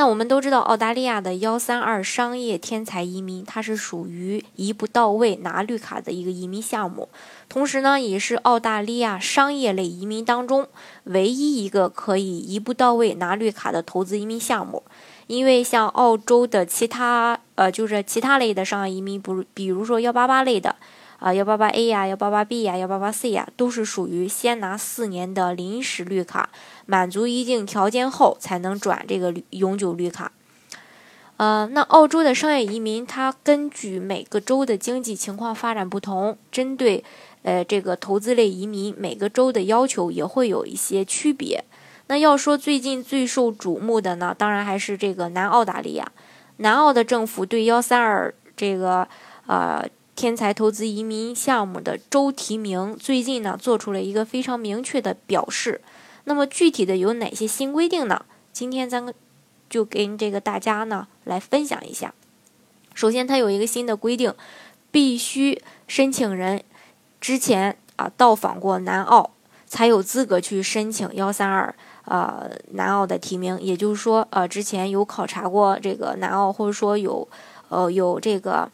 那我们都知道，澳大利亚的幺三二商业天才移民，它是属于一步到位拿绿卡的一个移民项目，同时呢，也是澳大利亚商业类移民当中唯一一个可以一步到位拿绿卡的投资移民项目。因为像澳洲的其他呃，就是其他类的商业移民，不，比如说幺八八类的。啊，幺八八 A 呀，幺八八 B 呀，幺八八 C 呀，都是属于先拿四年的临时绿卡，满足一定条件后才能转这个永久绿卡。呃，那澳洲的商业移民，它根据每个州的经济情况发展不同，针对呃这个投资类移民，每个州的要求也会有一些区别。那要说最近最受瞩目的呢，当然还是这个南澳大利亚，南澳的政府对幺三二这个呃。天才投资移民项目的州提名最近呢做出了一个非常明确的表示。那么具体的有哪些新规定呢？今天咱们就跟这个大家呢来分享一下。首先，它有一个新的规定，必须申请人之前啊到访过南澳，才有资格去申请幺三二呃南澳的提名。也就是说，呃之前有考察过这个南澳，或者说有呃有这个。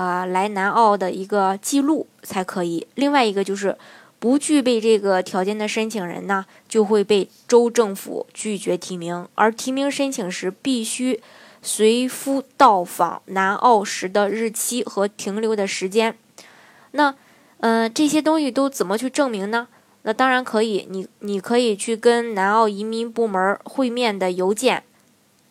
啊，来南澳的一个记录才可以。另外一个就是，不具备这个条件的申请人呢，就会被州政府拒绝提名。而提名申请时，必须随夫到访南澳时的日期和停留的时间。那，嗯，这些东西都怎么去证明呢？那当然可以，你你可以去跟南澳移民部门会面的邮件。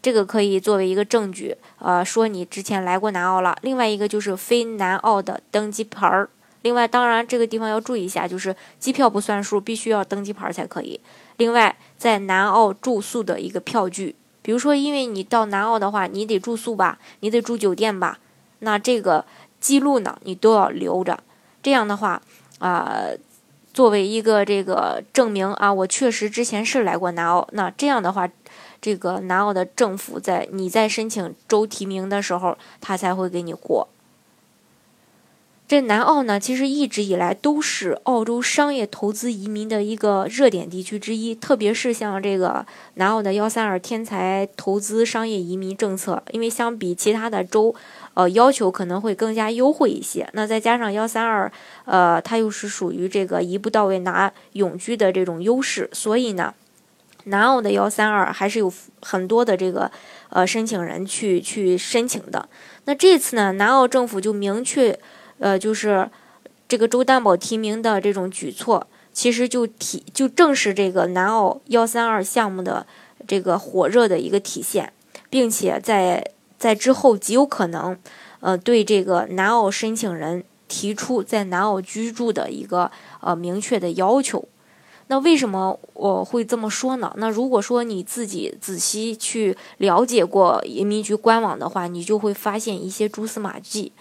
这个可以作为一个证据，呃，说你之前来过南澳了。另外一个就是非南澳的登机牌儿。另外，当然这个地方要注意一下，就是机票不算数，必须要登机牌儿才可以。另外，在南澳住宿的一个票据，比如说，因为你到南澳的话，你得住宿吧，你得住酒店吧，那这个记录呢，你都要留着。这样的话，啊，作为一个这个证明啊，我确实之前是来过南澳。那这样的话。这个南澳的政府在你在申请州提名的时候，他才会给你过。这南澳呢，其实一直以来都是澳洲商业投资移民的一个热点地区之一，特别是像这个南澳的幺三二天才投资商业移民政策，因为相比其他的州，呃，要求可能会更加优惠一些。那再加上幺三二，呃，它又是属于这个一步到位拿永居的这种优势，所以呢。南澳的幺三二还是有很多的这个呃申请人去去申请的。那这次呢，南澳政府就明确，呃，就是这个州担保提名的这种举措，其实就体就正是这个南澳幺三二项目的这个火热的一个体现，并且在在之后极有可能，呃，对这个南澳申请人提出在南澳居住的一个呃明确的要求。那为什么我会这么说呢？那如果说你自己仔细去了解过移民局官网的话，你就会发现一些蛛丝马迹，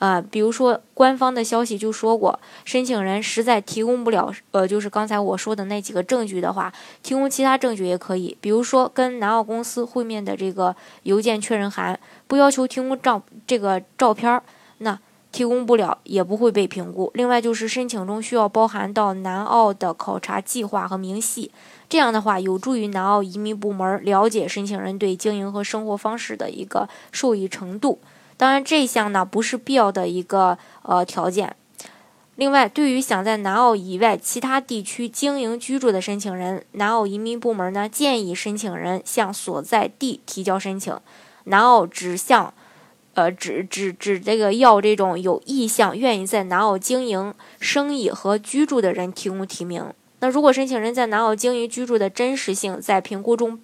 啊，比如说官方的消息就说过，申请人实在提供不了，呃，就是刚才我说的那几个证据的话，提供其他证据也可以，比如说跟南澳公司会面的这个邮件确认函，不要求提供照这个照片儿，那。提供不了也不会被评估。另外就是申请中需要包含到南澳的考察计划和明细，这样的话有助于南澳移民部门了解申请人对经营和生活方式的一个受益程度。当然这项呢不是必要的一个呃条件。另外，对于想在南澳以外其他地区经营居住的申请人，南澳移民部门呢建议申请人向所在地提交申请。南澳只向。呃，只只只这个要这种有意向、愿意在南澳经营生意和居住的人提供提名。那如果申请人在南澳经营居住的真实性在评估中，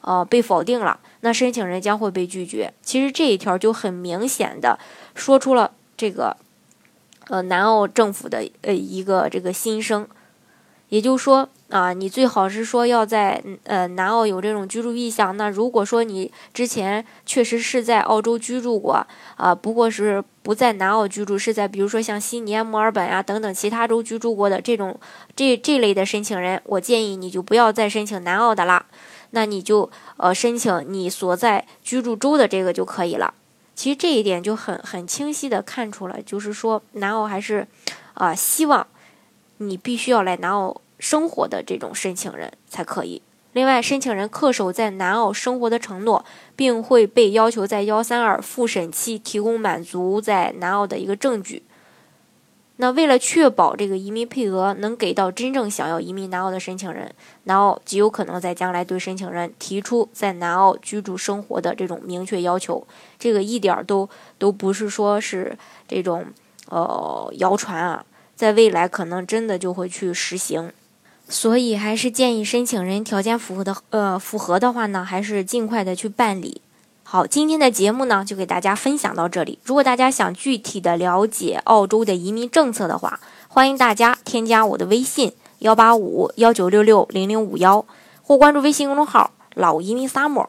呃，被否定了，那申请人将会被拒绝。其实这一条就很明显的说出了这个，呃，南澳政府的呃一个这个心声。也就是说啊，你最好是说要在呃南澳有这种居住意向。那如果说你之前确实是在澳洲居住过啊，不过是不在南澳居住，是在比如说像悉尼、墨尔本啊等等其他州居住过的这种这这类的申请人，我建议你就不要再申请南澳的啦。那你就呃申请你所在居住州的这个就可以了。其实这一点就很很清晰的看出来，就是说南澳还是啊希望。你必须要来南澳生活的这种申请人才可以。另外，申请人恪守在南澳生活的承诺，并会被要求在幺三二复审期提供满足在南澳的一个证据。那为了确保这个移民配额能给到真正想要移民南澳的申请人，南澳极有可能在将来对申请人提出在南澳居住生活的这种明确要求。这个一点都都不是说是这种呃谣传啊。在未来可能真的就会去实行，所以还是建议申请人条件符合的，呃，符合的话呢，还是尽快的去办理。好，今天的节目呢就给大家分享到这里。如果大家想具体的了解澳洲的移民政策的话，欢迎大家添加我的微信幺八五幺九六六零零五幺，或关注微信公众号“老移民 summer”，